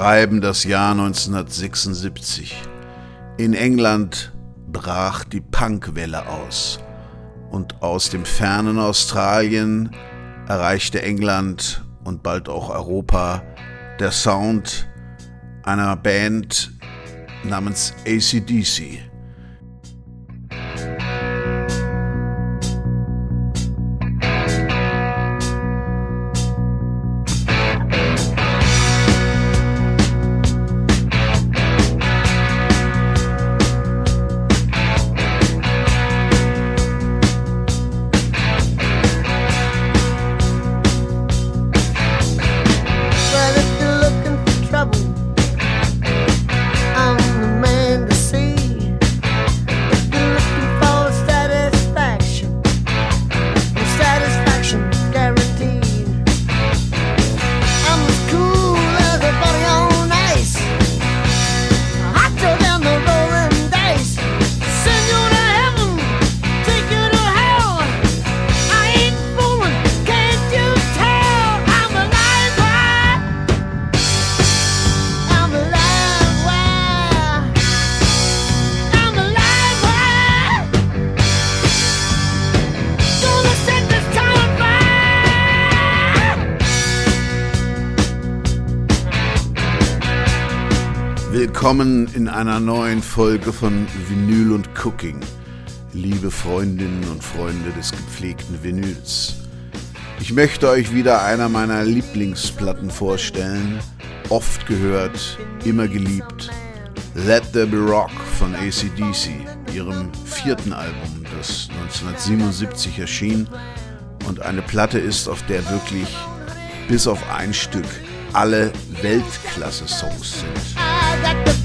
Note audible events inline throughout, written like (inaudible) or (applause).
schreiben das Jahr 1976. In England brach die Punkwelle aus und aus dem fernen Australien erreichte England und bald auch Europa der Sound einer Band namens ACDC. Einer neuen Folge von Vinyl und Cooking, liebe Freundinnen und Freunde des gepflegten Vinyls. Ich möchte euch wieder einer meiner Lieblingsplatten vorstellen, oft gehört, immer geliebt, Let There Be Rock von ACDC, ihrem vierten Album, das 1977 erschien und eine Platte ist, auf der wirklich bis auf ein Stück alle Weltklasse-Songs sind.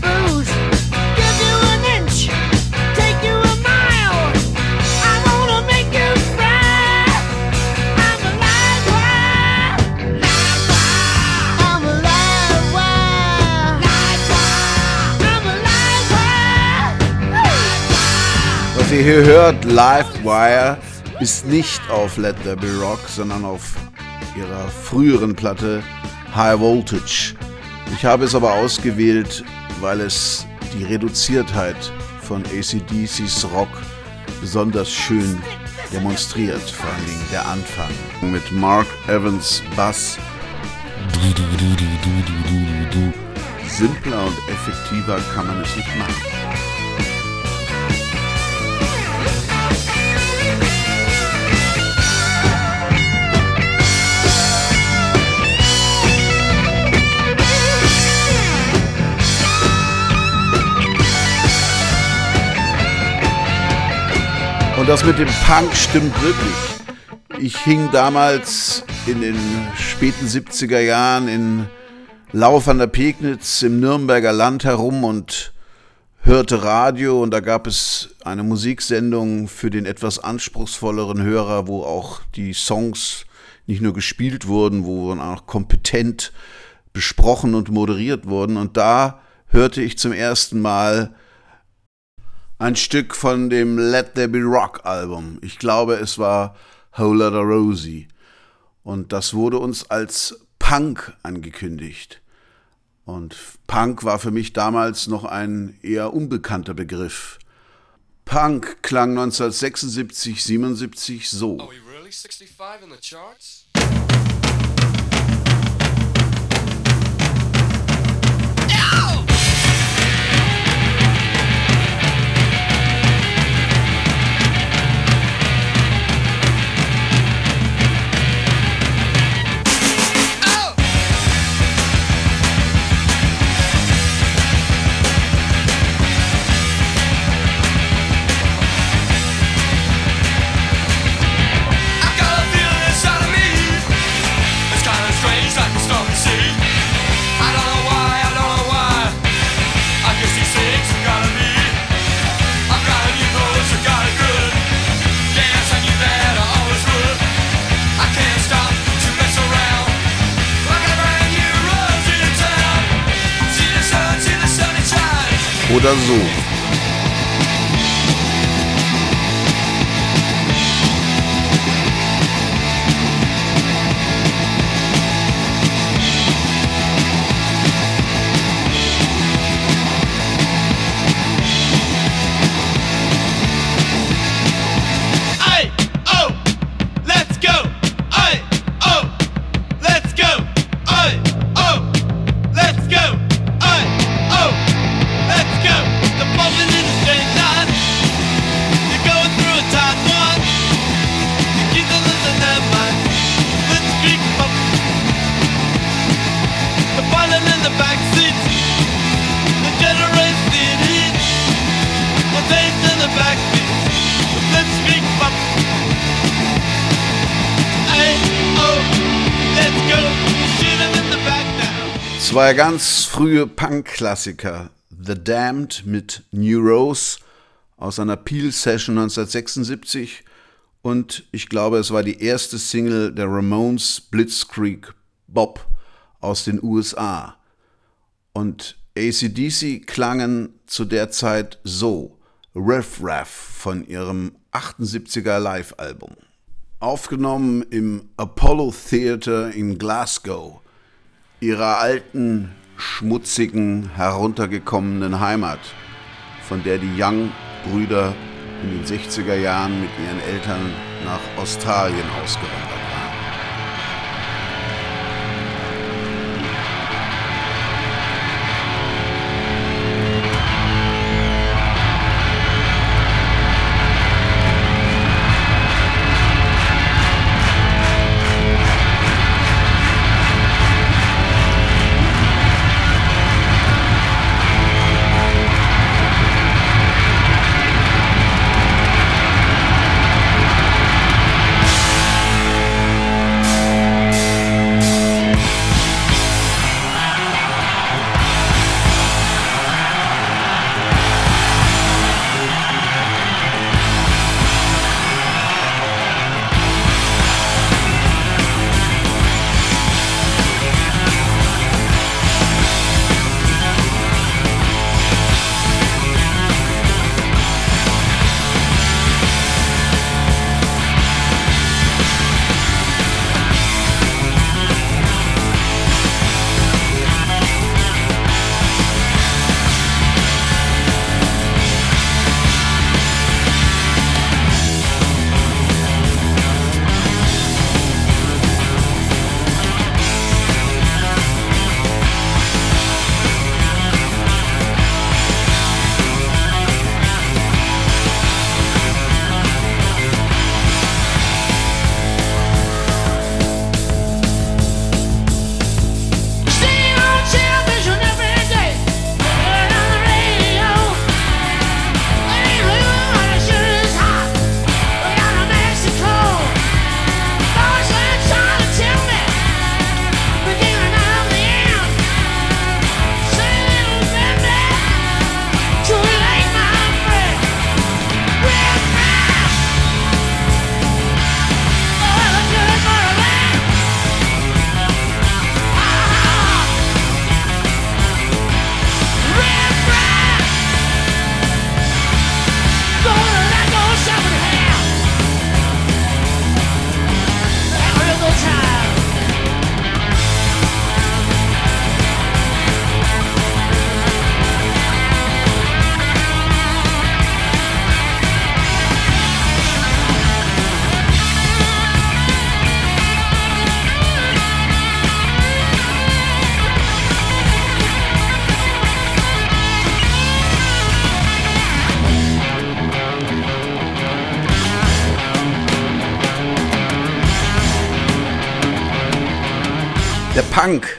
Ihr hier hört, Livewire, ist nicht auf Let There Be Rock, sondern auf ihrer früheren Platte High Voltage. Ich habe es aber ausgewählt, weil es die Reduziertheit von ACDCs Rock besonders schön demonstriert, vor allen Dingen der Anfang mit Mark Evans Bass. Simpler und effektiver kann man es nicht machen. Und das mit dem Punk stimmt wirklich. Ich hing damals in den späten 70er Jahren in Lauf an der Pegnitz im Nürnberger Land herum und hörte Radio und da gab es eine Musiksendung für den etwas anspruchsvolleren Hörer, wo auch die Songs nicht nur gespielt wurden, wo auch kompetent besprochen und moderiert wurden. Und da hörte ich zum ersten Mal ein Stück von dem Let There Be Rock Album. Ich glaube, es war Whole Lotta Rosie. Und das wurde uns als Punk angekündigt. Und Punk war für mich damals noch ein eher unbekannter Begriff. Punk klang 1976, 77 so. Are we really 65 in the charts? Oder Zwei ganz frühe Punk-Klassiker. The Damned mit New Rose aus einer Peel-Session 1976 und ich glaube, es war die erste Single der Ramones Blitzkrieg Bob aus den USA. Und ACDC klangen zu der Zeit so, Riff Raff von ihrem 78er Live-Album. Aufgenommen im Apollo Theater in Glasgow, ihrer alten, schmutzigen, heruntergekommenen Heimat, von der die Young-Brüder in den 60er Jahren mit ihren Eltern nach Australien ausgewandert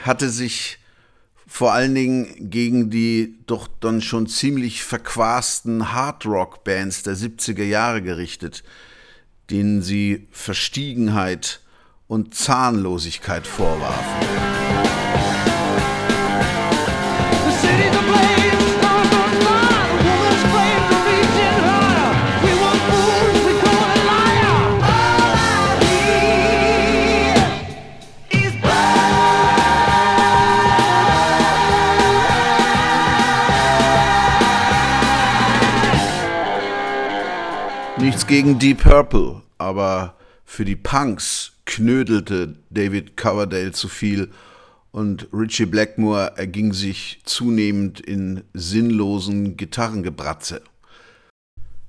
hatte sich vor allen Dingen gegen die doch dann schon ziemlich verquasten Hardrock-Bands der 70er Jahre gerichtet, denen sie Verstiegenheit und Zahnlosigkeit vorwarfen. Gegen Deep Purple, aber für die Punks knödelte David Coverdale zu viel und Richie Blackmore erging sich zunehmend in sinnlosen Gitarrengebratze.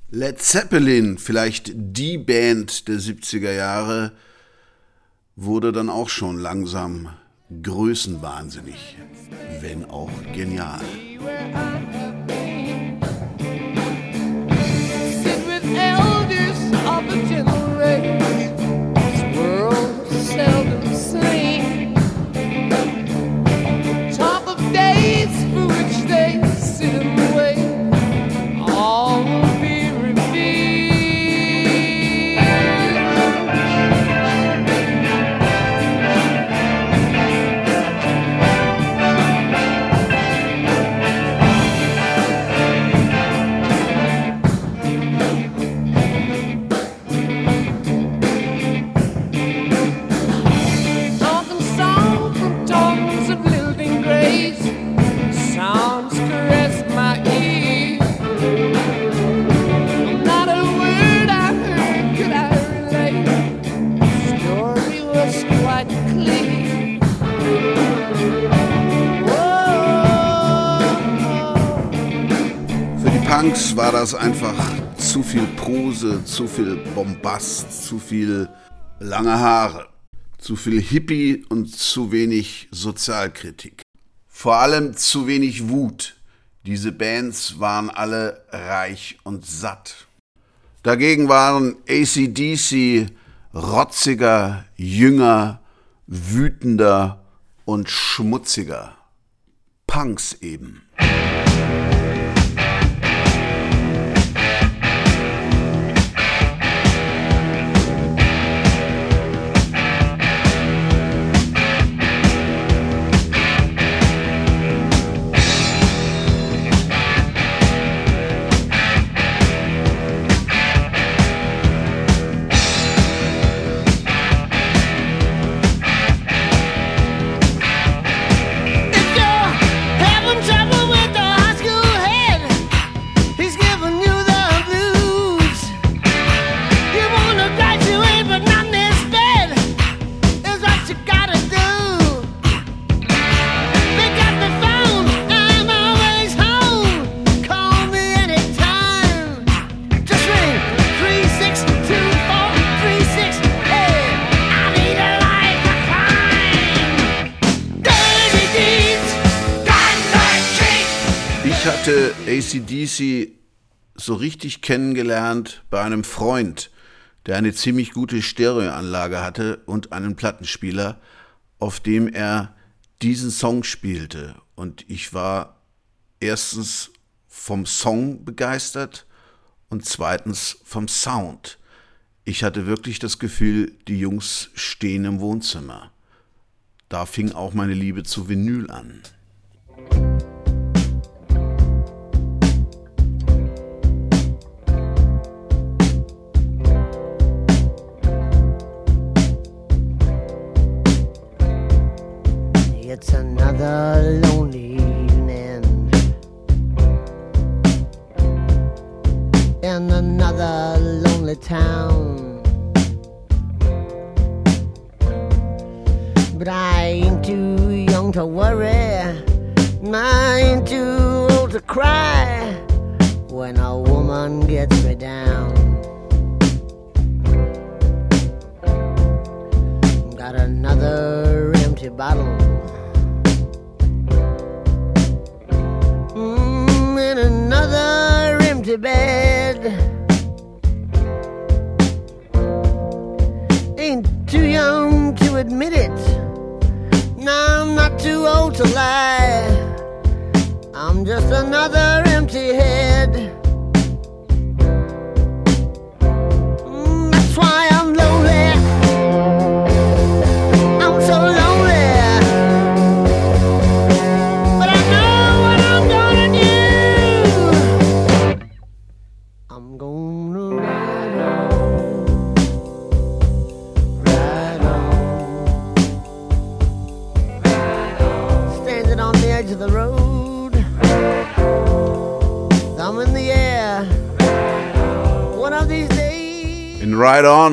Led Zeppelin, vielleicht die Band der 70er Jahre, wurde dann auch schon langsam größenwahnsinnig, wenn auch genial. War das einfach zu viel Prose, zu viel Bombast, zu viel lange Haare, zu viel Hippie und zu wenig Sozialkritik. Vor allem zu wenig Wut. Diese Bands waren alle reich und satt. Dagegen waren ACDC rotziger, jünger, wütender und schmutziger. Punks eben. ACDC so richtig kennengelernt bei einem Freund, der eine ziemlich gute Stereoanlage hatte und einen Plattenspieler, auf dem er diesen Song spielte. Und ich war erstens vom Song begeistert und zweitens vom Sound. Ich hatte wirklich das Gefühl, die Jungs stehen im Wohnzimmer. Da fing auch meine Liebe zu Vinyl an. It's another lonely evening in another lonely town. But I ain't too young to worry, I ain't too old to cry when a woman gets me down. Got another empty bottle to bed. Ain't too young to admit it. Now I'm not too old to lie. I'm just another empty head. Mm, Ride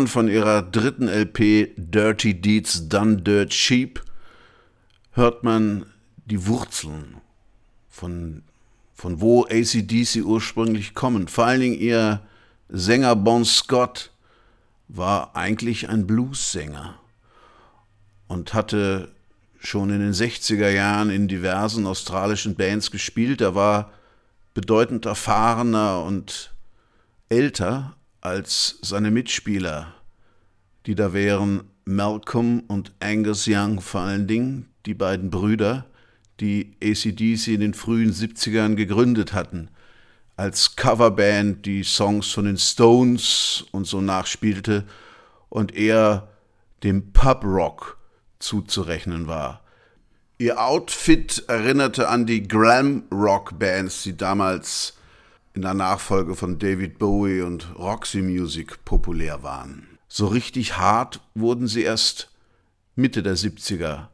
On von ihrer dritten LP Dirty Deeds Done Dirt Cheap hört man die Wurzeln von, von wo ACDC ursprünglich kommen. Vor allen Dingen ihr Sänger Bon Scott war eigentlich ein Bluessänger und hatte schon in den 60er Jahren in diversen australischen Bands gespielt. Er war bedeutend erfahrener und älter als seine Mitspieler, die da wären Malcolm und Angus Young vor allen Dingen, die beiden Brüder, die ACDC in den frühen 70ern gegründet hatten, als Coverband die Songs von den Stones und so nachspielte und eher dem Pub-Rock zuzurechnen war. Ihr Outfit erinnerte an die Glam-Rock-Bands, die damals in der Nachfolge von David Bowie und Roxy Music populär waren. So richtig hart wurden sie erst Mitte der 70er.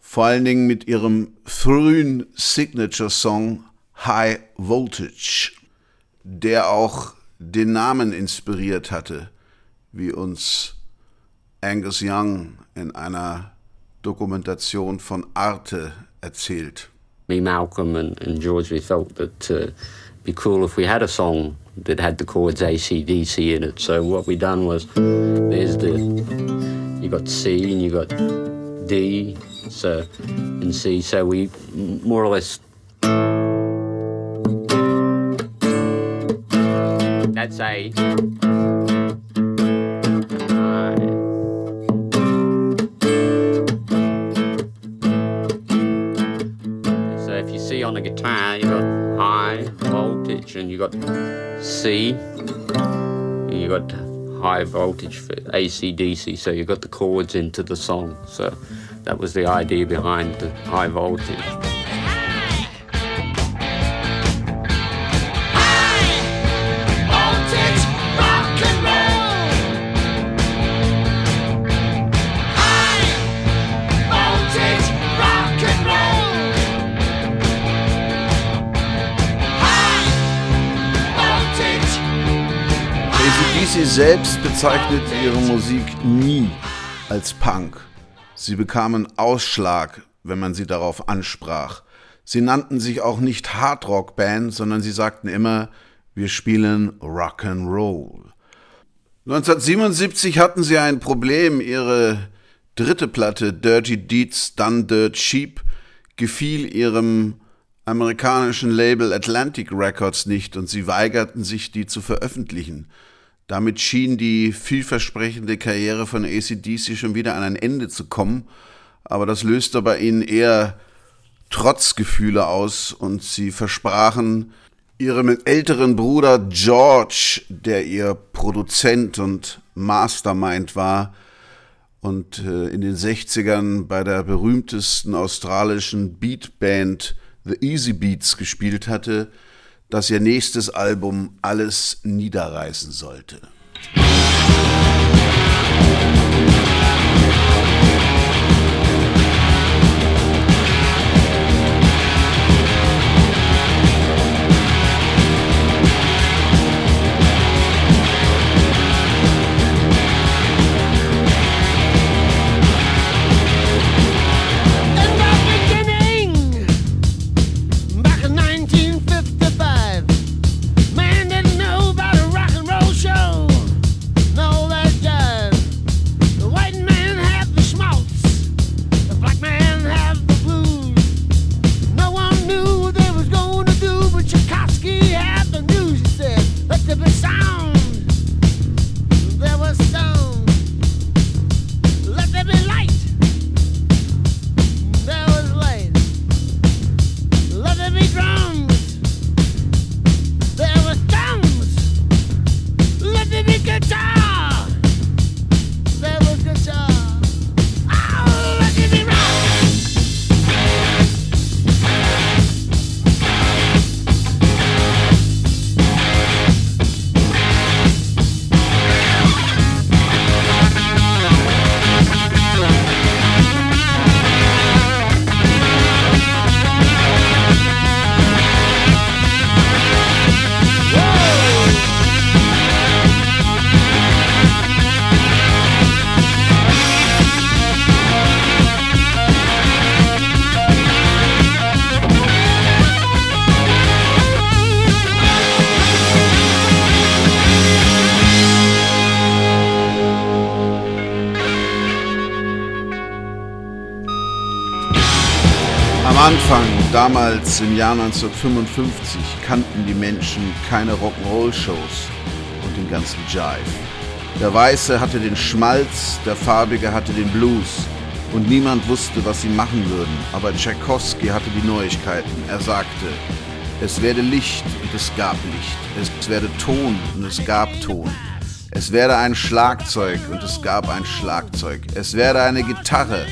Vor allen Dingen mit ihrem frühen Signature-Song High Voltage, der auch den Namen inspiriert hatte, wie uns Angus Young in einer Dokumentation von Arte erzählt. Me, Malcolm and, and George, we felt that uh be cool if we had a song that had the chords ACDC in it. So what we done was, there's the, you got C and you got D, so and C. So we more or less. That's A. and you got C, and you got high voltage for ACDC, so you got the chords into the song. So that was the idea behind the high voltage. Selbst bezeichnet ihre Musik nie als Punk. Sie bekamen Ausschlag, wenn man sie darauf ansprach. Sie nannten sich auch nicht Hardrock-Band, sondern sie sagten immer, wir spielen Rock'n'Roll. 1977 hatten sie ein Problem. Ihre dritte Platte, Dirty Deeds Done Dirt Cheap, gefiel ihrem amerikanischen Label Atlantic Records nicht und sie weigerten sich, die zu veröffentlichen. Damit schien die vielversprechende Karriere von ACDC schon wieder an ein Ende zu kommen, aber das löste bei ihnen eher Trotzgefühle aus und sie versprachen ihrem älteren Bruder George, der ihr Produzent und Mastermind war und äh, in den 60ern bei der berühmtesten australischen Beatband The Easy Beats gespielt hatte, dass ihr nächstes Album alles niederreißen sollte. In damals im Jahr 1955, kannten die Menschen keine Rock'n'Roll-Shows und den ganzen Jive. Der Weiße hatte den Schmalz, der Farbige hatte den Blues und niemand wusste, was sie machen würden. Aber Tchaikovsky hatte die Neuigkeiten. Er sagte, es werde Licht und es gab Licht. Es werde Ton und es gab Ton. Es werde ein Schlagzeug und es gab ein Schlagzeug. Es werde eine Gitarre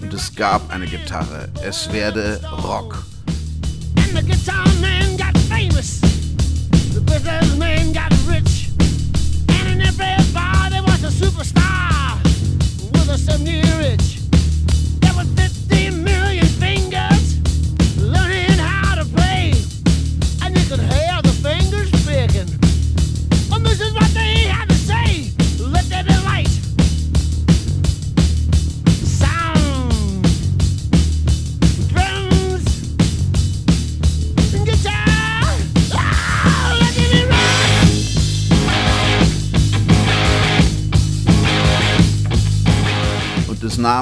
und es gab eine Gitarre. Es werde Rock. And the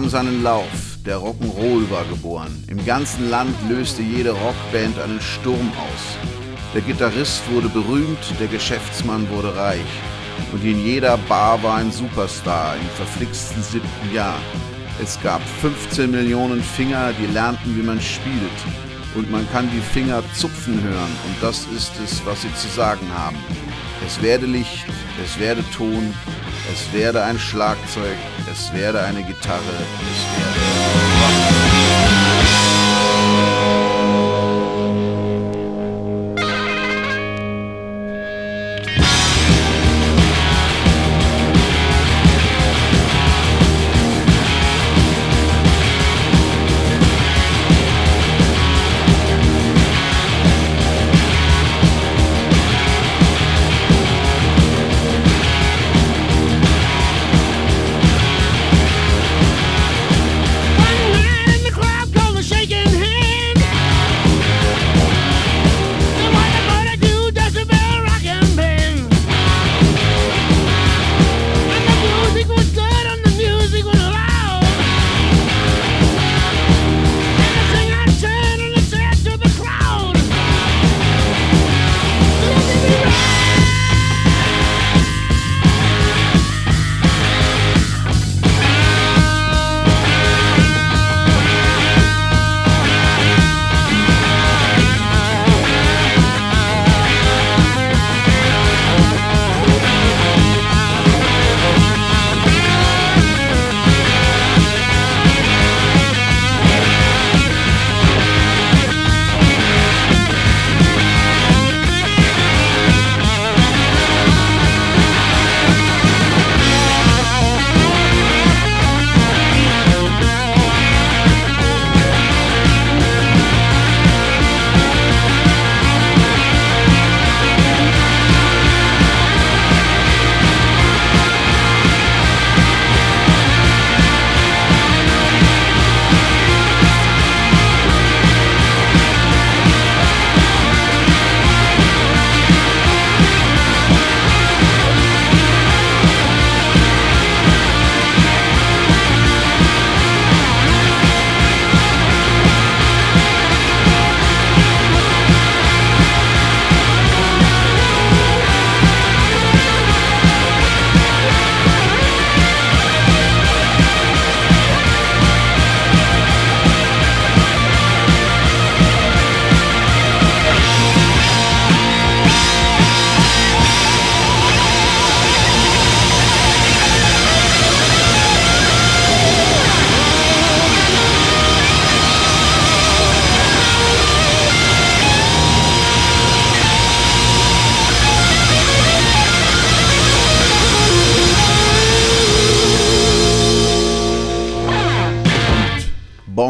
seinen Lauf. Der Rock'n'Roll war geboren. Im ganzen Land löste jede Rockband einen Sturm aus. Der Gitarrist wurde berühmt, der Geschäftsmann wurde reich. Und in jeder Bar war ein Superstar im verflixten siebten Jahr. Es gab 15 Millionen Finger, die lernten, wie man spielt. Und man kann die Finger zupfen hören. Und das ist es, was sie zu sagen haben. Es werde Licht, es werde Ton, es werde ein Schlagzeug, es werde eine Gitarre, es werde.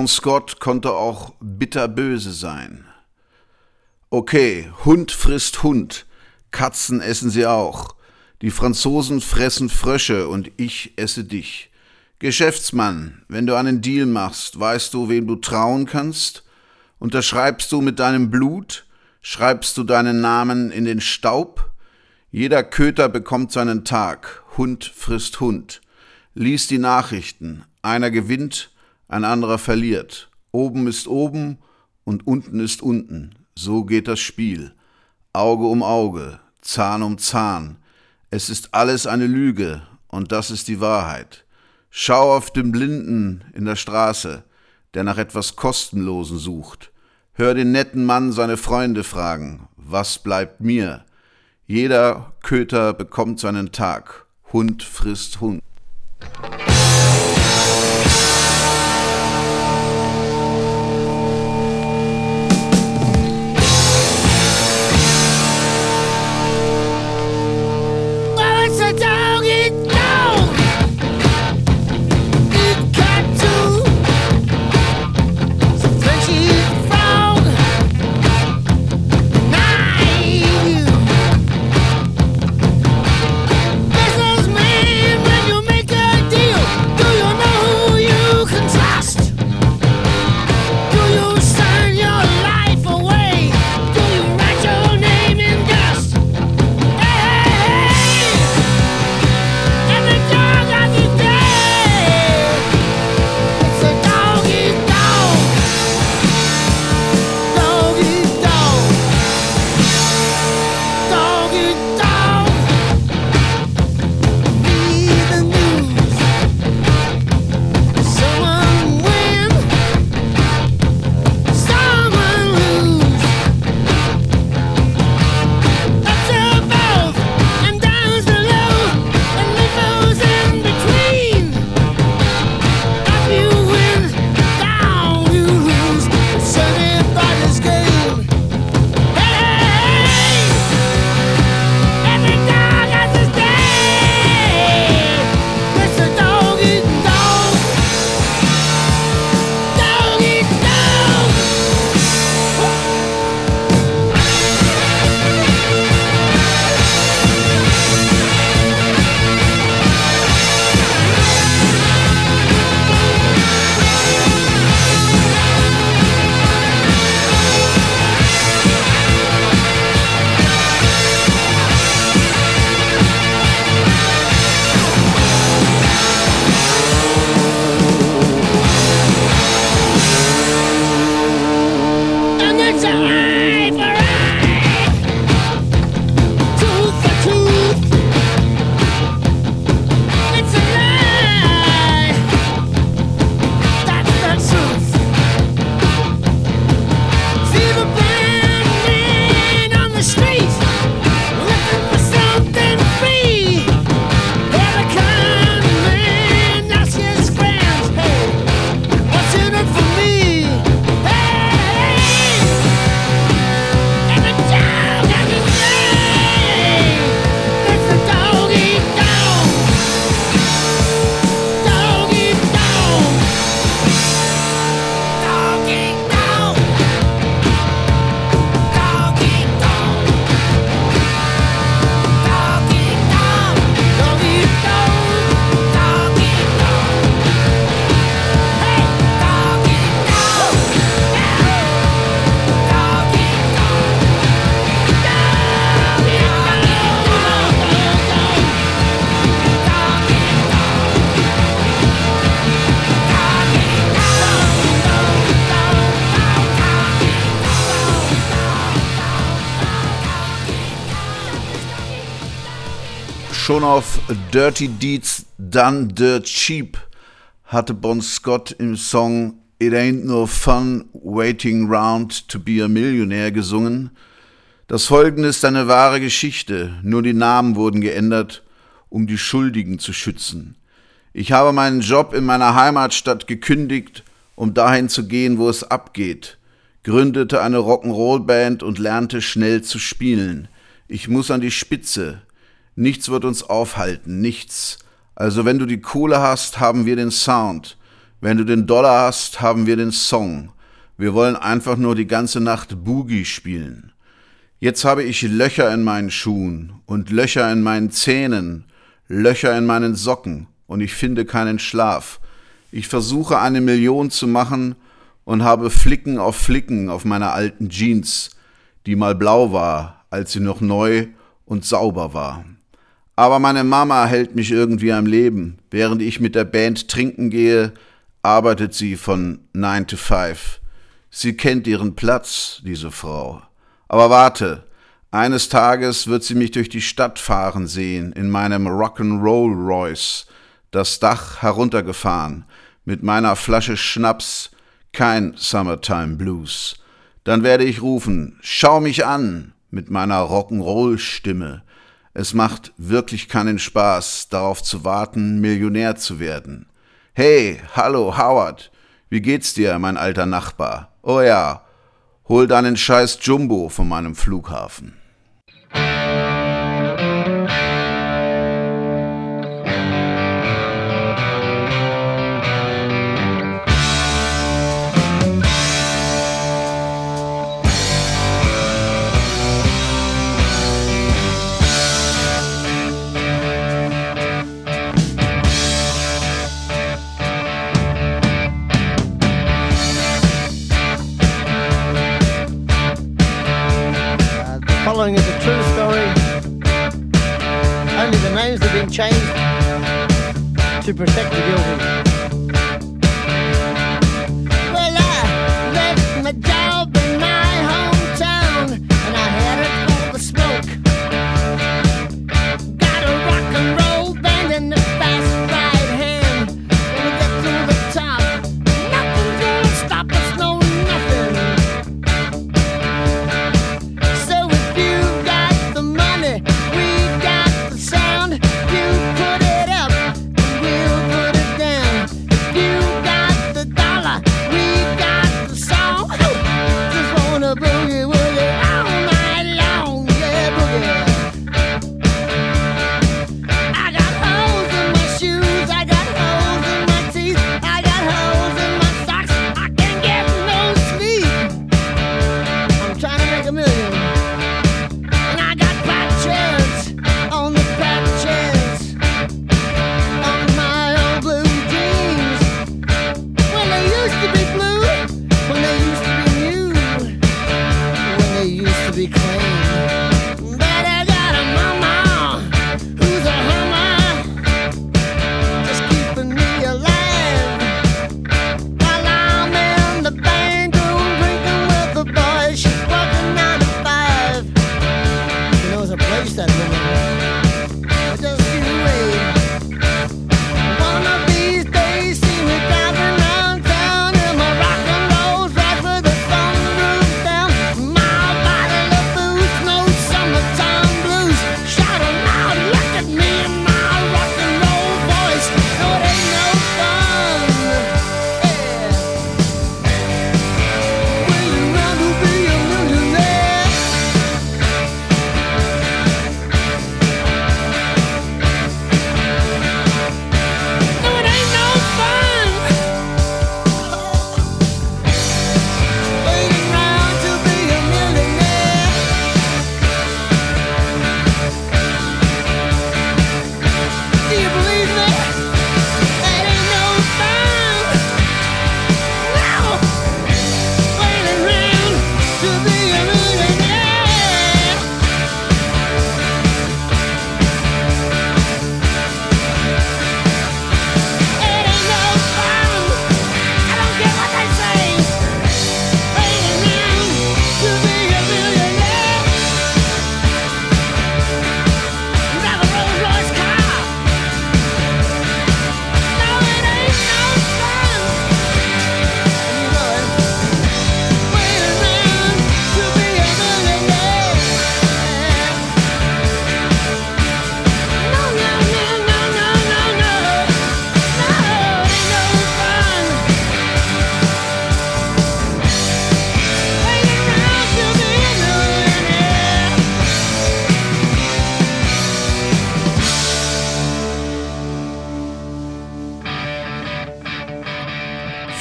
Bon Scott konnte auch bitterböse sein. Okay, Hund frisst Hund, Katzen essen sie auch. Die Franzosen fressen Frösche und ich esse dich. Geschäftsmann, wenn du einen Deal machst, weißt du, wem du trauen kannst? Unterschreibst du mit deinem Blut? Schreibst du deinen Namen in den Staub? Jeder Köter bekommt seinen Tag. Hund frisst Hund. Lies die Nachrichten. Einer gewinnt, ein anderer verliert. Oben ist oben und unten ist unten. So geht das Spiel. Auge um Auge, Zahn um Zahn. Es ist alles eine Lüge und das ist die Wahrheit. Schau auf den Blinden in der Straße, der nach etwas Kostenlosen sucht. Hör den netten Mann seine Freunde fragen, was bleibt mir? Jeder Köter bekommt seinen Tag. Hund frisst Hund. Auf Dirty Deeds Done Dirt Cheap hatte Bon Scott im Song It Ain't No Fun Waiting Round to Be a Millionaire gesungen. Das folgende ist eine wahre Geschichte, nur die Namen wurden geändert, um die Schuldigen zu schützen. Ich habe meinen Job in meiner Heimatstadt gekündigt, um dahin zu gehen, wo es abgeht, gründete eine Rock'n'Roll-Band und lernte schnell zu spielen. Ich muss an die Spitze. Nichts wird uns aufhalten, nichts. Also wenn du die Kohle hast, haben wir den Sound. Wenn du den Dollar hast, haben wir den Song. Wir wollen einfach nur die ganze Nacht Boogie spielen. Jetzt habe ich Löcher in meinen Schuhen und Löcher in meinen Zähnen, Löcher in meinen Socken und ich finde keinen Schlaf. Ich versuche eine Million zu machen und habe Flicken auf Flicken auf meiner alten Jeans, die mal blau war, als sie noch neu und sauber war. Aber meine Mama hält mich irgendwie am Leben. Während ich mit der Band trinken gehe, arbeitet sie von 9 to 5. Sie kennt ihren Platz, diese Frau. Aber warte, eines Tages wird sie mich durch die Stadt fahren sehen, in meinem Rock'n'Roll Royce, das Dach heruntergefahren, mit meiner Flasche Schnaps, kein Summertime Blues. Dann werde ich rufen, schau mich an, mit meiner Rock'n'Roll Stimme. Es macht wirklich keinen Spaß, darauf zu warten, Millionär zu werden. Hey, hallo, Howard. Wie geht's dir, mein alter Nachbar? Oh ja, hol deinen scheiß Jumbo von meinem Flughafen. Following is a true story. Only the names have been changed to protect the guilty.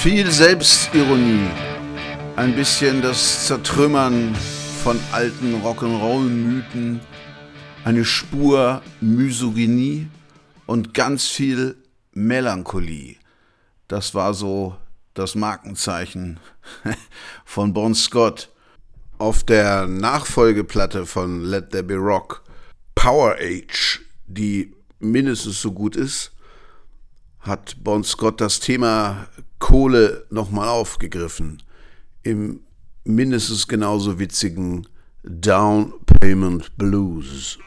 Viel Selbstironie, ein bisschen das Zertrümmern von alten Rock'n'Roll-Mythen, eine Spur Misogynie und ganz viel Melancholie. Das war so das Markenzeichen (laughs) von Bon Scott. Auf der Nachfolgeplatte von Let There Be Rock, Power Age, die mindestens so gut ist, hat Bon Scott das Thema Kohle nochmal aufgegriffen. Im mindestens genauso witzigen Down Payment Blues.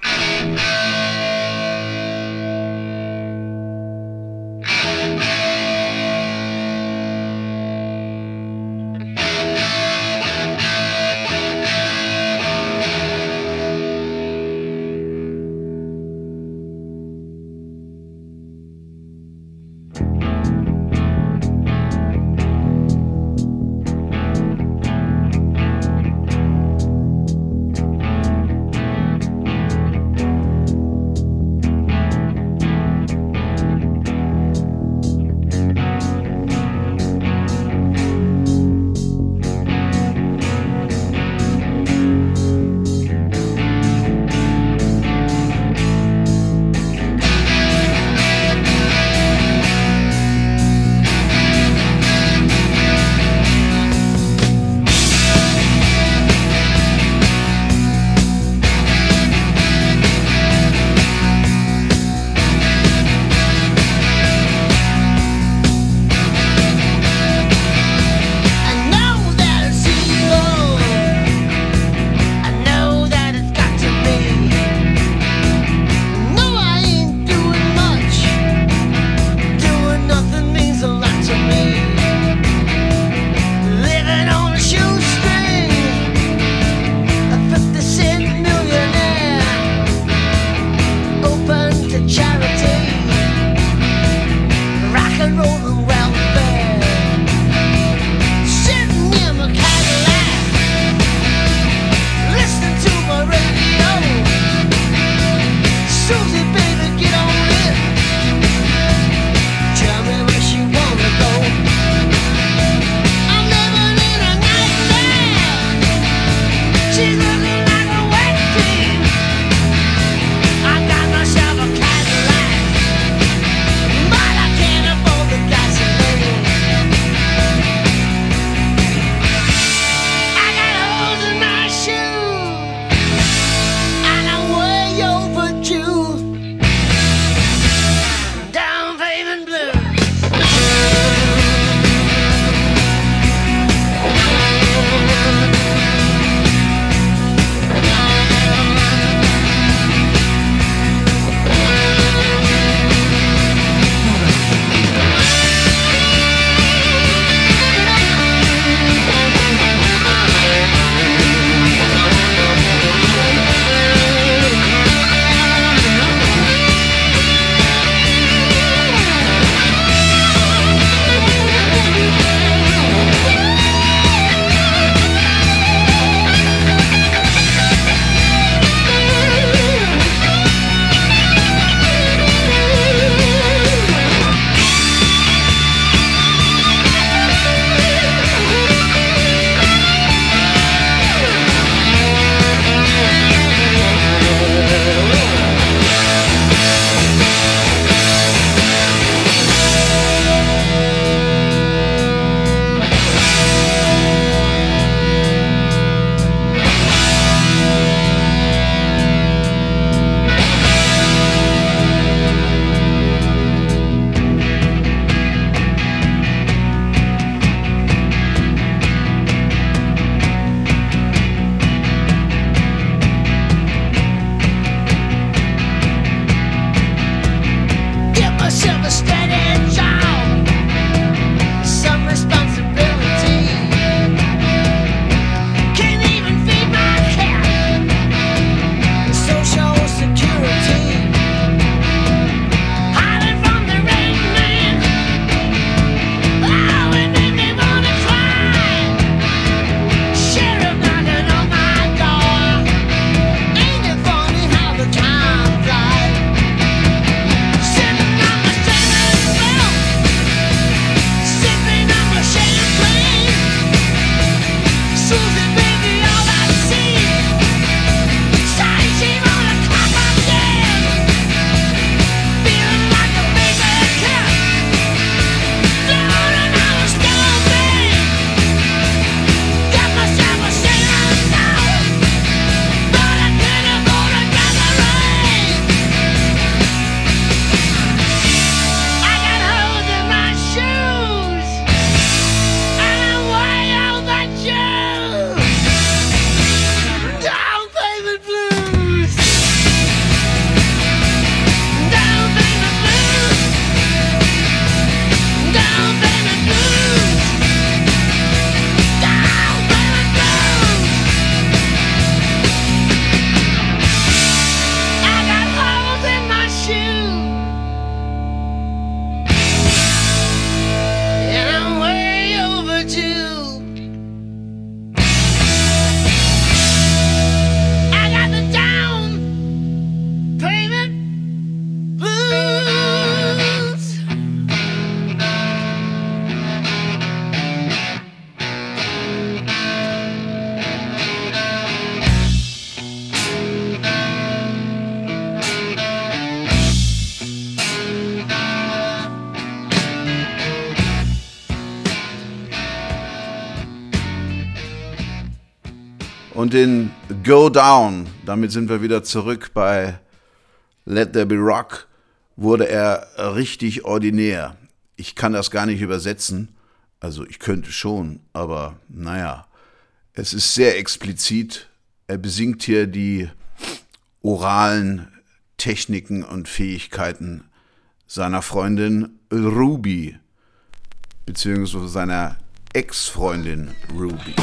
Down. Damit sind wir wieder zurück bei Let There Be Rock. Wurde er richtig ordinär. Ich kann das gar nicht übersetzen. Also ich könnte schon, aber naja. Es ist sehr explizit. Er besingt hier die oralen Techniken und Fähigkeiten seiner Freundin Ruby, beziehungsweise seiner Ex-Freundin Ruby.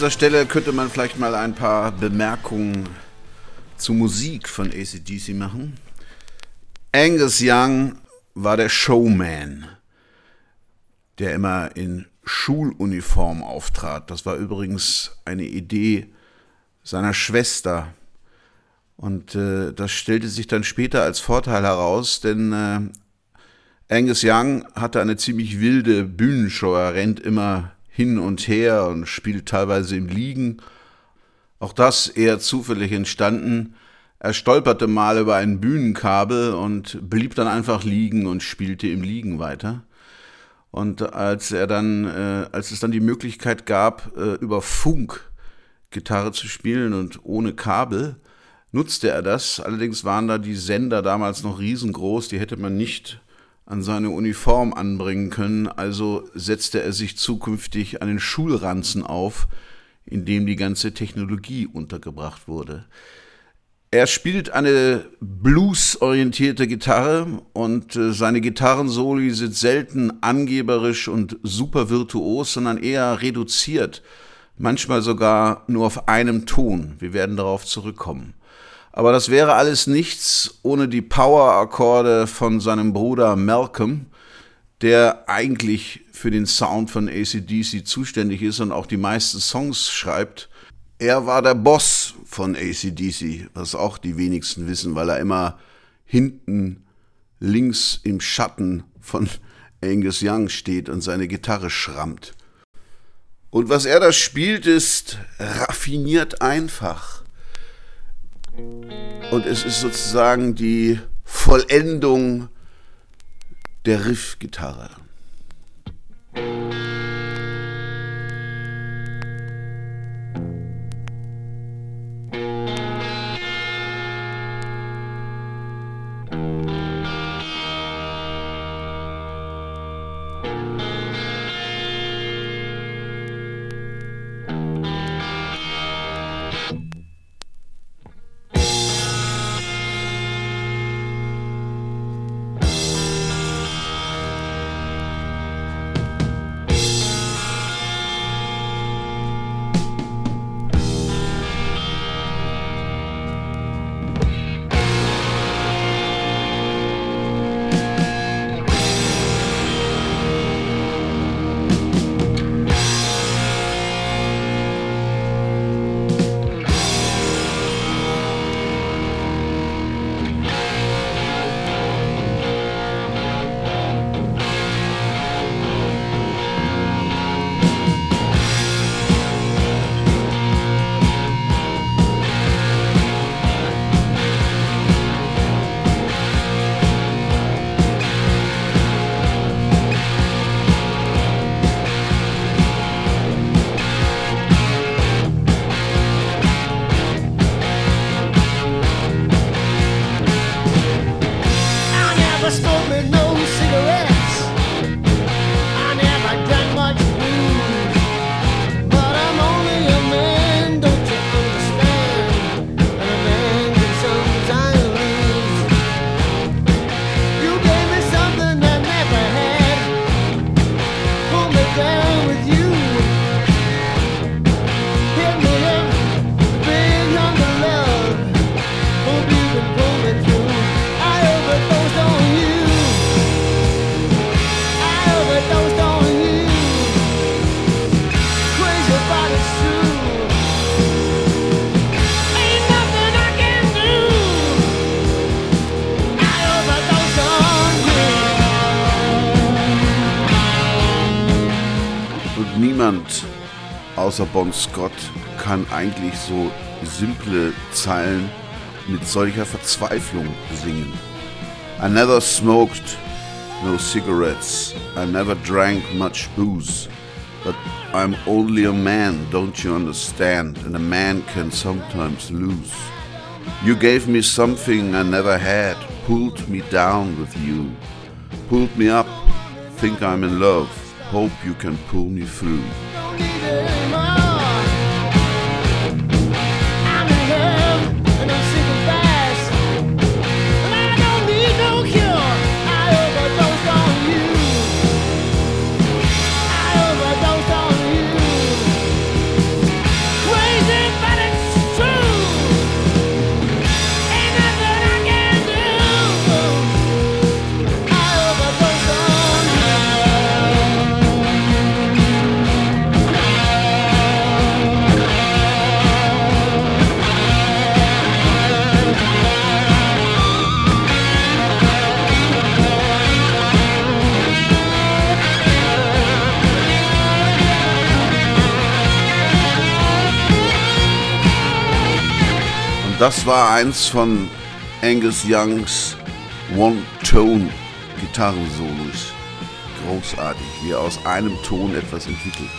Dieser Stelle könnte man vielleicht mal ein paar Bemerkungen zur Musik von ACDC machen. Angus Young war der Showman, der immer in Schuluniform auftrat. Das war übrigens eine Idee seiner Schwester. Und äh, das stellte sich dann später als Vorteil heraus, denn äh, Angus Young hatte eine ziemlich wilde Bühnenshow. Er rennt immer hin und her und spielt teilweise im Liegen. Auch das eher zufällig entstanden. Er stolperte mal über ein Bühnenkabel und blieb dann einfach liegen und spielte im Liegen weiter. Und als er dann, äh, als es dann die Möglichkeit gab, äh, über Funk Gitarre zu spielen und ohne Kabel, nutzte er das. Allerdings waren da die Sender damals noch riesengroß, die hätte man nicht an seine Uniform anbringen können, also setzte er sich zukünftig einen Schulranzen auf, in dem die ganze Technologie untergebracht wurde. Er spielt eine bluesorientierte Gitarre und äh, seine Gitarrensoli sind selten angeberisch und super virtuos, sondern eher reduziert, manchmal sogar nur auf einem Ton. Wir werden darauf zurückkommen. Aber das wäre alles nichts ohne die Power-Akkorde von seinem Bruder Malcolm, der eigentlich für den Sound von ACDC zuständig ist und auch die meisten Songs schreibt. Er war der Boss von ACDC, was auch die wenigsten wissen, weil er immer hinten links im Schatten von (laughs) Angus Young steht und seine Gitarre schrammt. Und was er da spielt, ist raffiniert einfach. Und es ist sozusagen die Vollendung der Riffgitarre. Außer Bon Scott kann eigentlich so simple Zeilen mit solcher Verzweiflung singen. I never smoked no cigarettes. I never drank much booze. But I'm only a man, don't you understand? And a man can sometimes lose. You gave me something I never had, pulled me down with you, pulled me up, think I'm in love, hope you can pull me through needed my Das war eins von Angus Youngs One-Tone-Gitarrensolos. Großartig, wie aus einem Ton etwas entwickelt.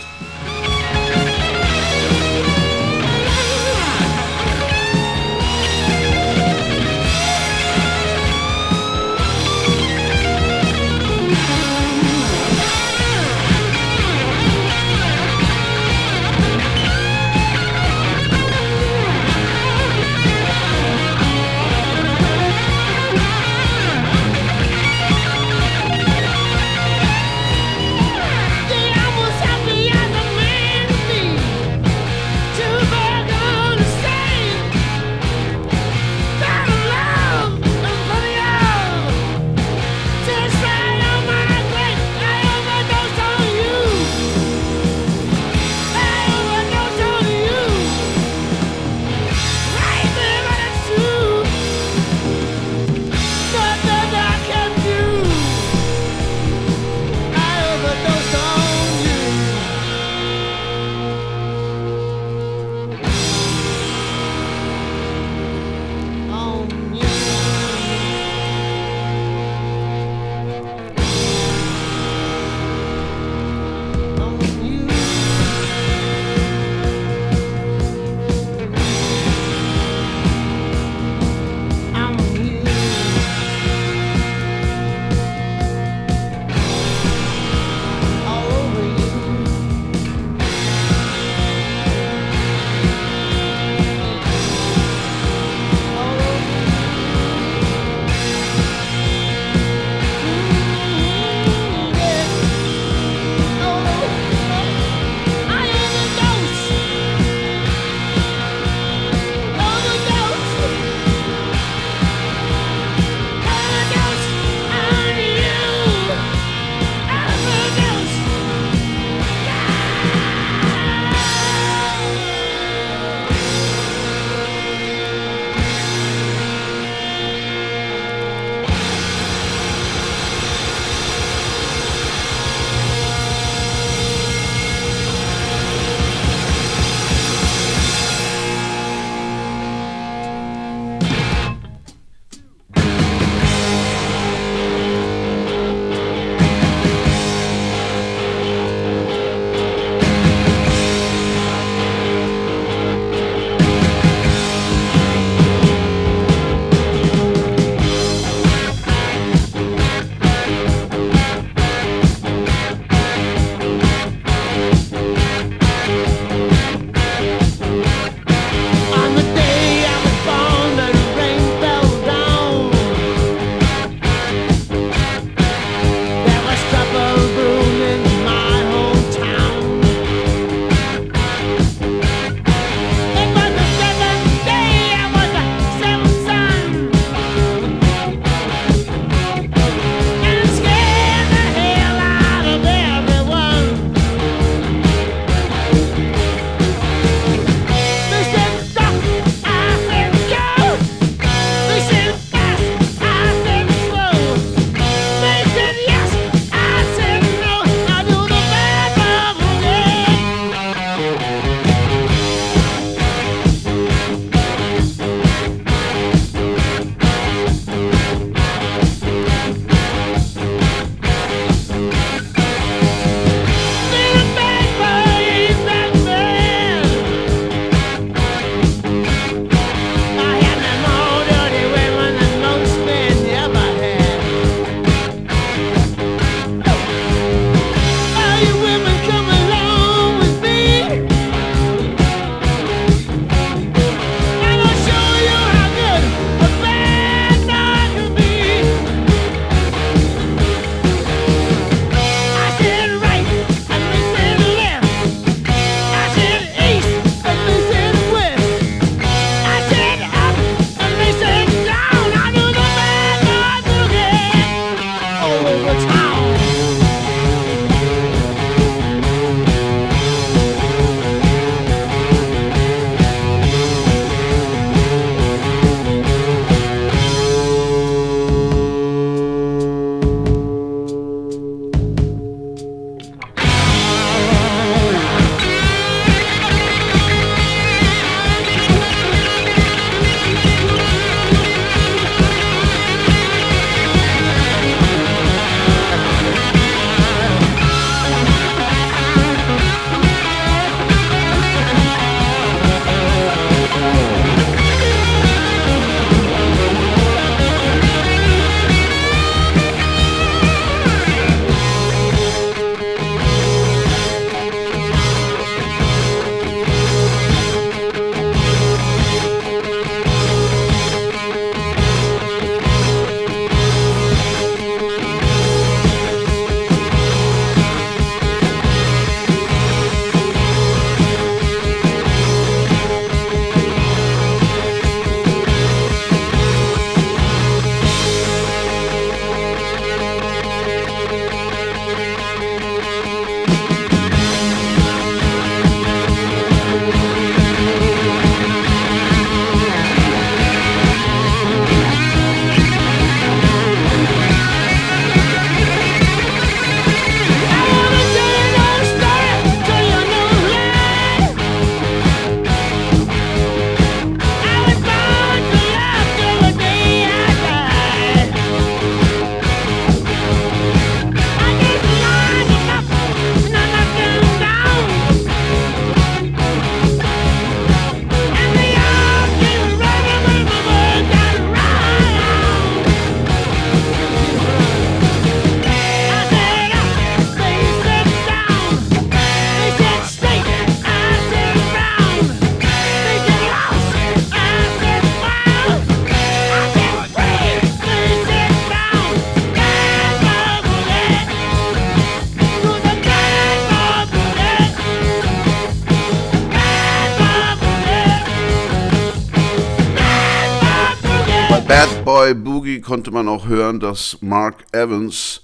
Baby konnte man auch hören, dass Mark Evans,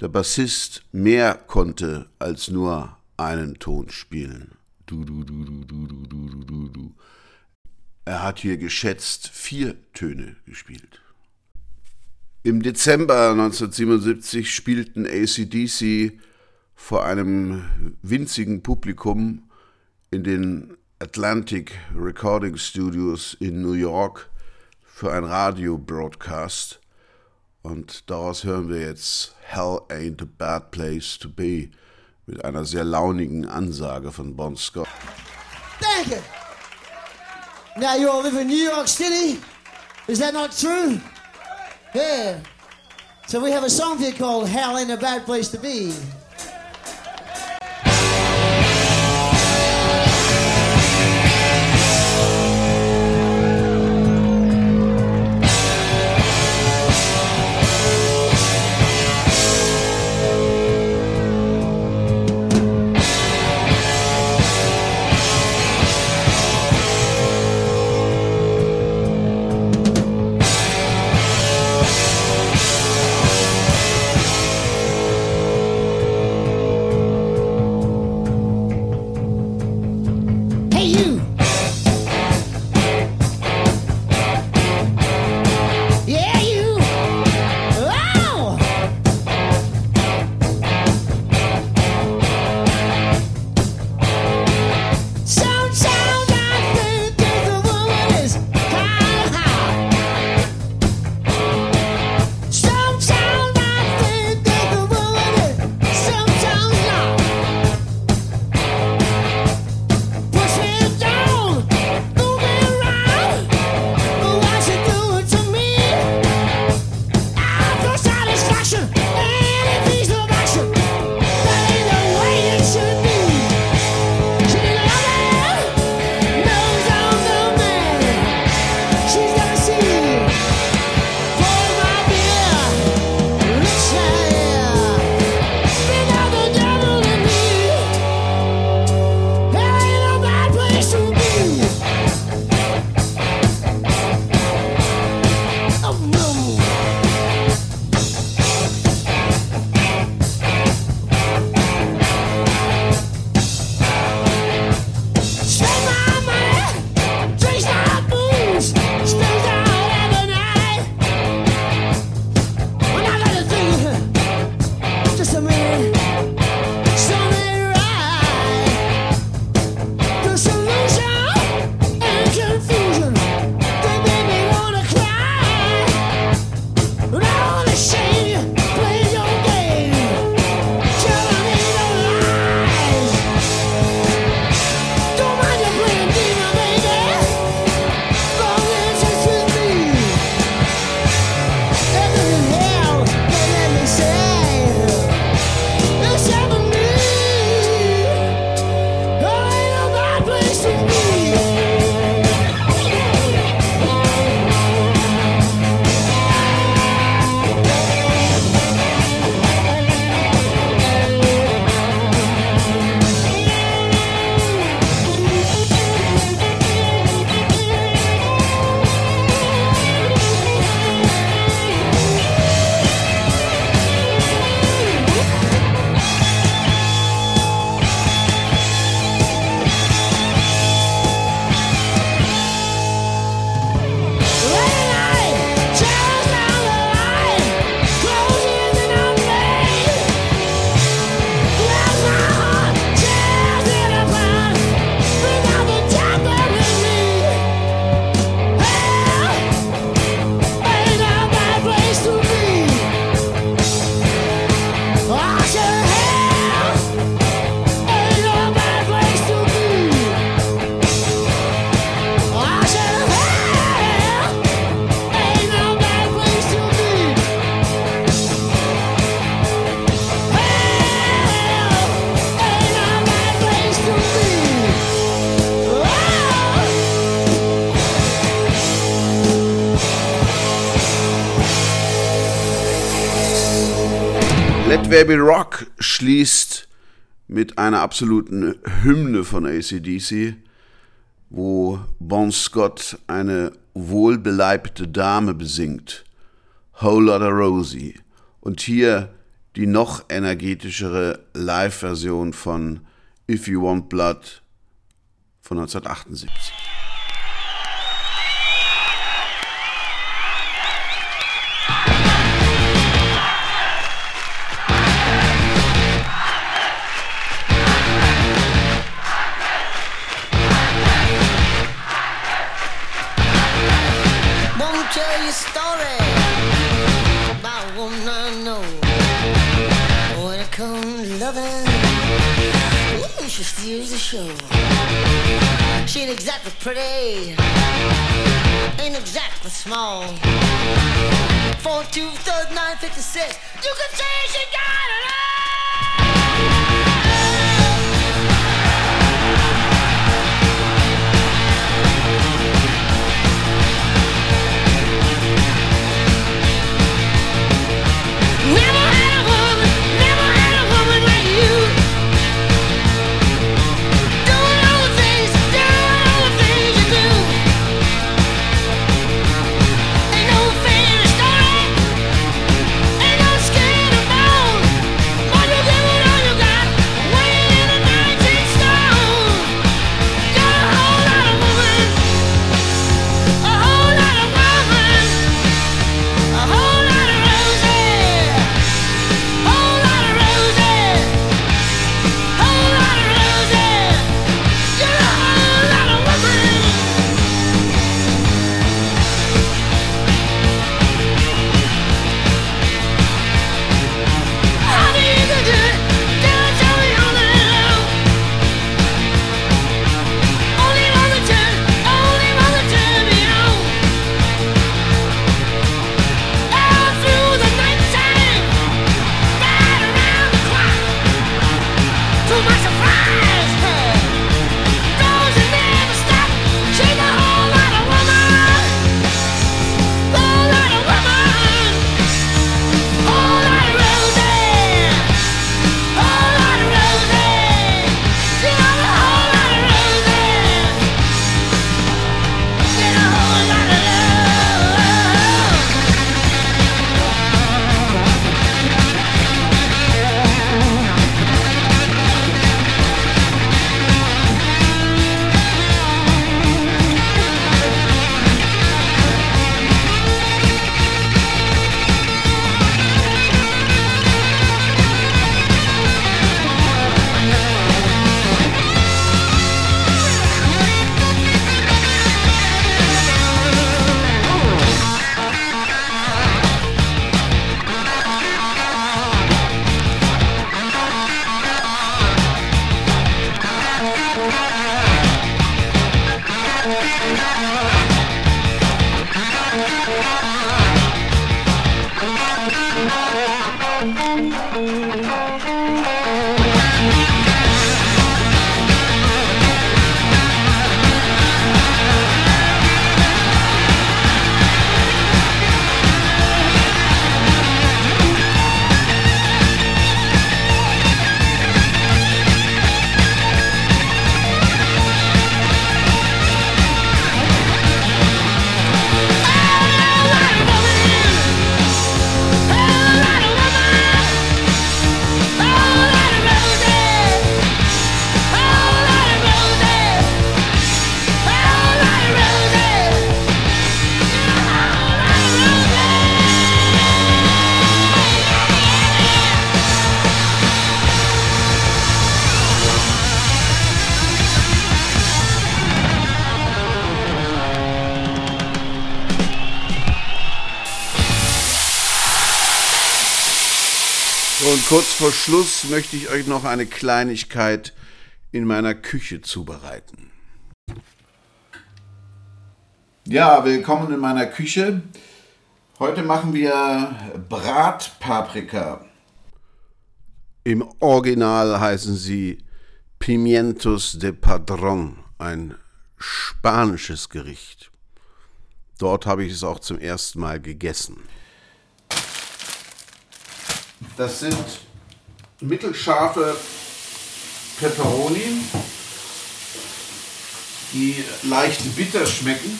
der Bassist, mehr konnte als nur einen Ton spielen. Du, du, du, du, du, du, du, du, du. Er hat hier geschätzt vier Töne gespielt. Im Dezember 1977 spielten ACDC vor einem winzigen Publikum in den Atlantic Recording Studios in New York für ein Radio-Broadcast. Und daraus hören wir jetzt Hell Ain't a Bad Place to Be mit einer sehr launigen Ansage von Bon Scott. Thank you. Now you all live in New York City. Is that not true? Yeah. So we have a song here called Hell Ain't a Bad Place to Be. Baby Rock schließt mit einer absoluten Hymne von ACDC, wo Bon Scott eine wohlbeleibte Dame besingt. Whole Lotta Rosie. Und hier die noch energetischere Live-Version von If You Want Blood von 1978. ain't exactly small. 4, 2, 3, 9, You can change it, guys. Vor Schluss möchte ich euch noch eine Kleinigkeit in meiner Küche zubereiten. Ja, willkommen in meiner Küche. Heute machen wir Bratpaprika. Im Original heißen sie Pimientos de Padron, ein spanisches Gericht. Dort habe ich es auch zum ersten Mal gegessen. Das sind mittelscharfe Peperoni, die leicht bitter schmecken.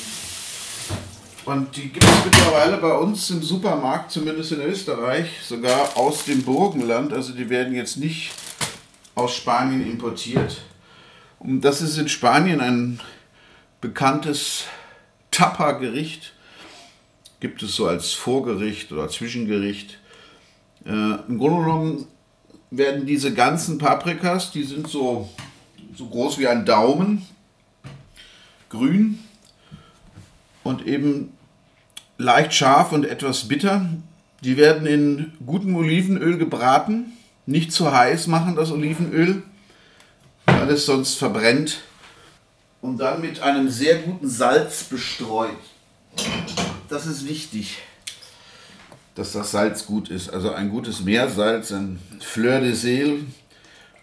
Und die gibt es mittlerweile bei uns im Supermarkt, zumindest in Österreich, sogar aus dem Burgenland. Also die werden jetzt nicht aus Spanien importiert. Und das ist in Spanien ein bekanntes Tapa-Gericht. Gibt es so als Vorgericht oder Zwischengericht. Äh, Im Grunde genommen werden diese ganzen Paprikas, die sind so, so groß wie ein Daumen, grün und eben leicht scharf und etwas bitter. Die werden in gutem Olivenöl gebraten, nicht zu heiß machen das Olivenöl, weil es sonst verbrennt und dann mit einem sehr guten Salz bestreut. Das ist wichtig, dass das Salz gut ist. Also ein gutes Meersalz, ein Fleur de Sel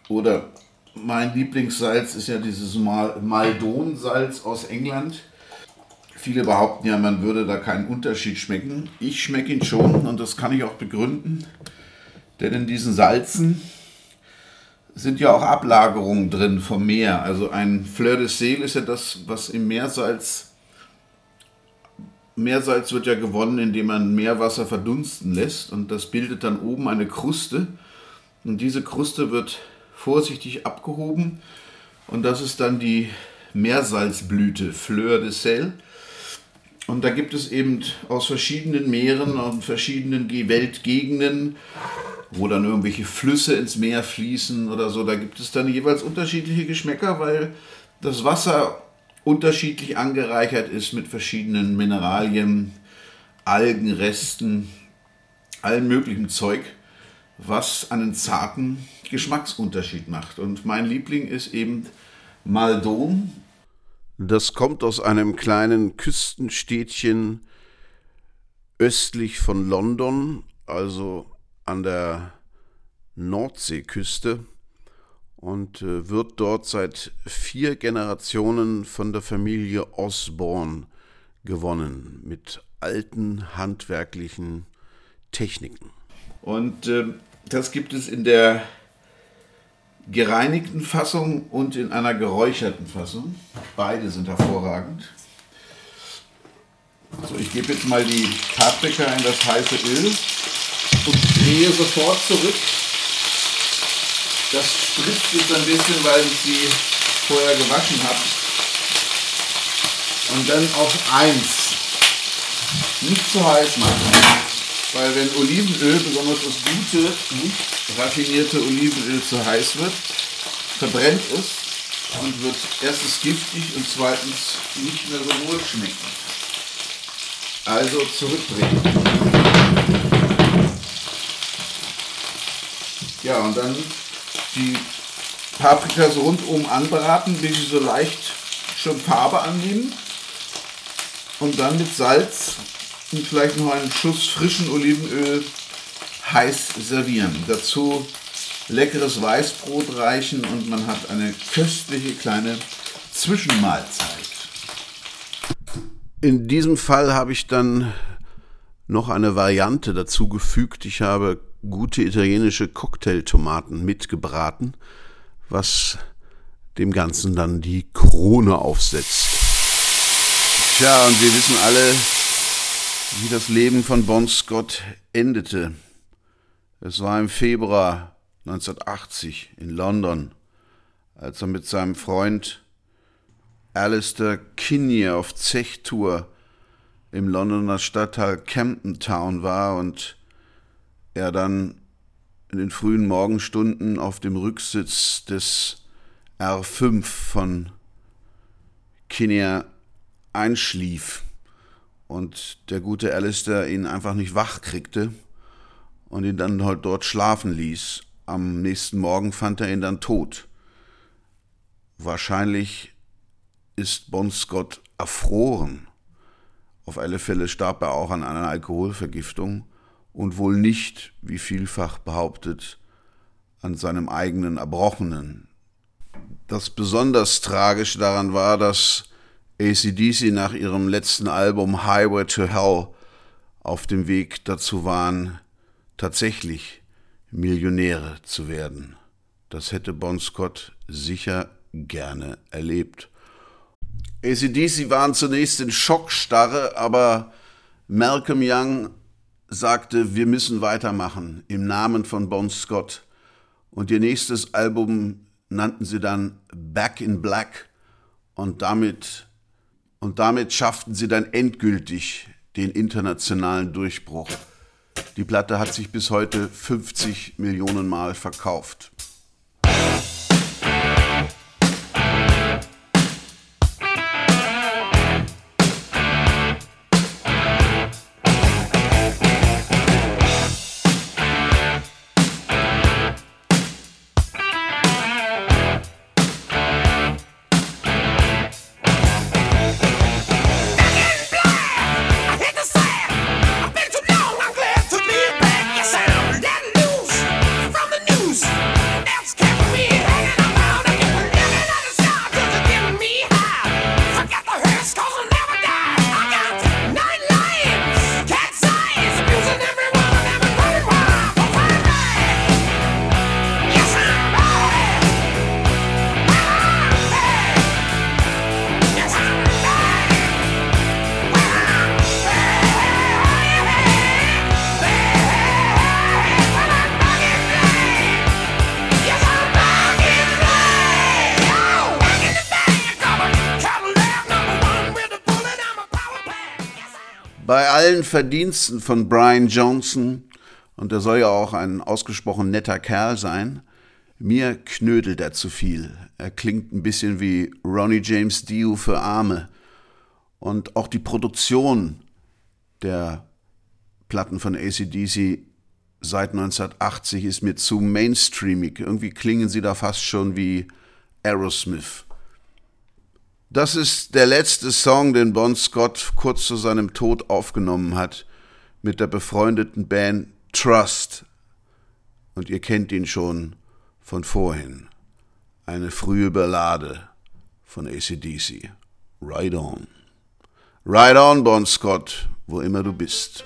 oder mein Lieblingssalz ist ja dieses Mal Maldon-Salz aus England. Viele behaupten ja, man würde da keinen Unterschied schmecken. Ich schmecke ihn schon und das kann ich auch begründen. Denn in diesen Salzen sind ja auch Ablagerungen drin vom Meer. Also ein Fleur de Sel ist ja das, was im Meersalz. Meersalz wird ja gewonnen, indem man Meerwasser verdunsten lässt und das bildet dann oben eine Kruste. Und diese Kruste wird vorsichtig abgehoben und das ist dann die Meersalzblüte, Fleur de Sel. Und da gibt es eben aus verschiedenen Meeren und verschiedenen Weltgegenden, wo dann irgendwelche Flüsse ins Meer fließen oder so, da gibt es dann jeweils unterschiedliche Geschmäcker, weil das Wasser unterschiedlich angereichert ist mit verschiedenen Mineralien, Algenresten, allem möglichen Zeug, was einen zarten Geschmacksunterschied macht. Und mein Liebling ist eben Maldon. Das kommt aus einem kleinen Küstenstädtchen östlich von London, also an der Nordseeküste und äh, wird dort seit vier Generationen von der Familie Osborne gewonnen mit alten handwerklichen Techniken. Und äh, das gibt es in der gereinigten Fassung und in einer geräucherten Fassung. Beide sind hervorragend. So, ich gebe jetzt mal die Paprika in das heiße Öl und drehe sofort zurück. Das spritzt jetzt ein bisschen, weil ich sie vorher gewaschen habe. Und dann auf 1. Nicht zu heiß machen. Weil wenn Olivenöl, besonders das gute, nicht raffinierte Olivenöl zu heiß wird, verbrennt es und wird erstens giftig und zweitens nicht mehr so wohl schmecken. Also zurückdrehen. Ja, und dann die Paprika so rundum anbraten, bis sie so leicht schon Farbe annehmen. Und dann mit Salz und vielleicht noch einen Schuss frischen Olivenöl heiß servieren. Dazu leckeres Weißbrot reichen und man hat eine köstliche kleine Zwischenmahlzeit. In diesem Fall habe ich dann noch eine Variante dazu gefügt. Ich habe gute italienische Cocktailtomaten mitgebraten, was dem Ganzen dann die Krone aufsetzt. Tja, und wir wissen alle, wie das Leben von Bon Scott endete. Es war im Februar 1980 in London, als er mit seinem Freund Alistair Kinnear auf Zechtour im Londoner Stadtteil Camden Town war und er dann in den frühen Morgenstunden auf dem Rücksitz des R5 von Kinnear einschlief und der gute Alistair ihn einfach nicht wach kriegte und ihn dann halt dort schlafen ließ. Am nächsten Morgen fand er ihn dann tot. Wahrscheinlich ist Bon Scott erfroren. Auf alle Fälle starb er auch an einer Alkoholvergiftung und wohl nicht, wie vielfach behauptet, an seinem eigenen Erbrochenen. Das besonders Tragische daran war, dass ACDC nach ihrem letzten Album Highway to Hell auf dem Weg dazu waren, tatsächlich Millionäre zu werden. Das hätte Bon Scott sicher gerne erlebt. ACDC waren zunächst in Schockstarre, aber Malcolm Young sagte, wir müssen weitermachen im Namen von Bon Scott. Und ihr nächstes Album nannten sie dann Back in Black und damit, und damit schafften sie dann endgültig den internationalen Durchbruch. Die Platte hat sich bis heute 50 Millionen Mal verkauft. Verdiensten von Brian Johnson, und er soll ja auch ein ausgesprochen netter Kerl sein, mir knödelt er zu viel. Er klingt ein bisschen wie Ronnie James Dio für Arme. Und auch die Produktion der Platten von ACDC seit 1980 ist mir zu mainstreamig. Irgendwie klingen sie da fast schon wie Aerosmith. Das ist der letzte Song, den Bon Scott kurz zu seinem Tod aufgenommen hat mit der befreundeten Band Trust. Und ihr kennt ihn schon von vorhin. Eine frühe Ballade von ACDC. Ride on. Ride on, Bon Scott, wo immer du bist.